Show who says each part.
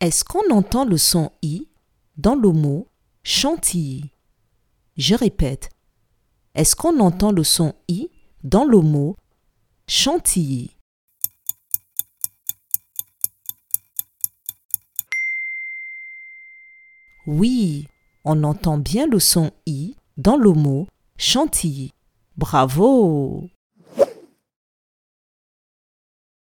Speaker 1: Est-ce qu'on entend le son i dans le mot chantilly? Je répète. Est-ce qu'on entend le son i dans le mot chantilly? Oui, on entend bien le son i dans le mot chantilly. Bravo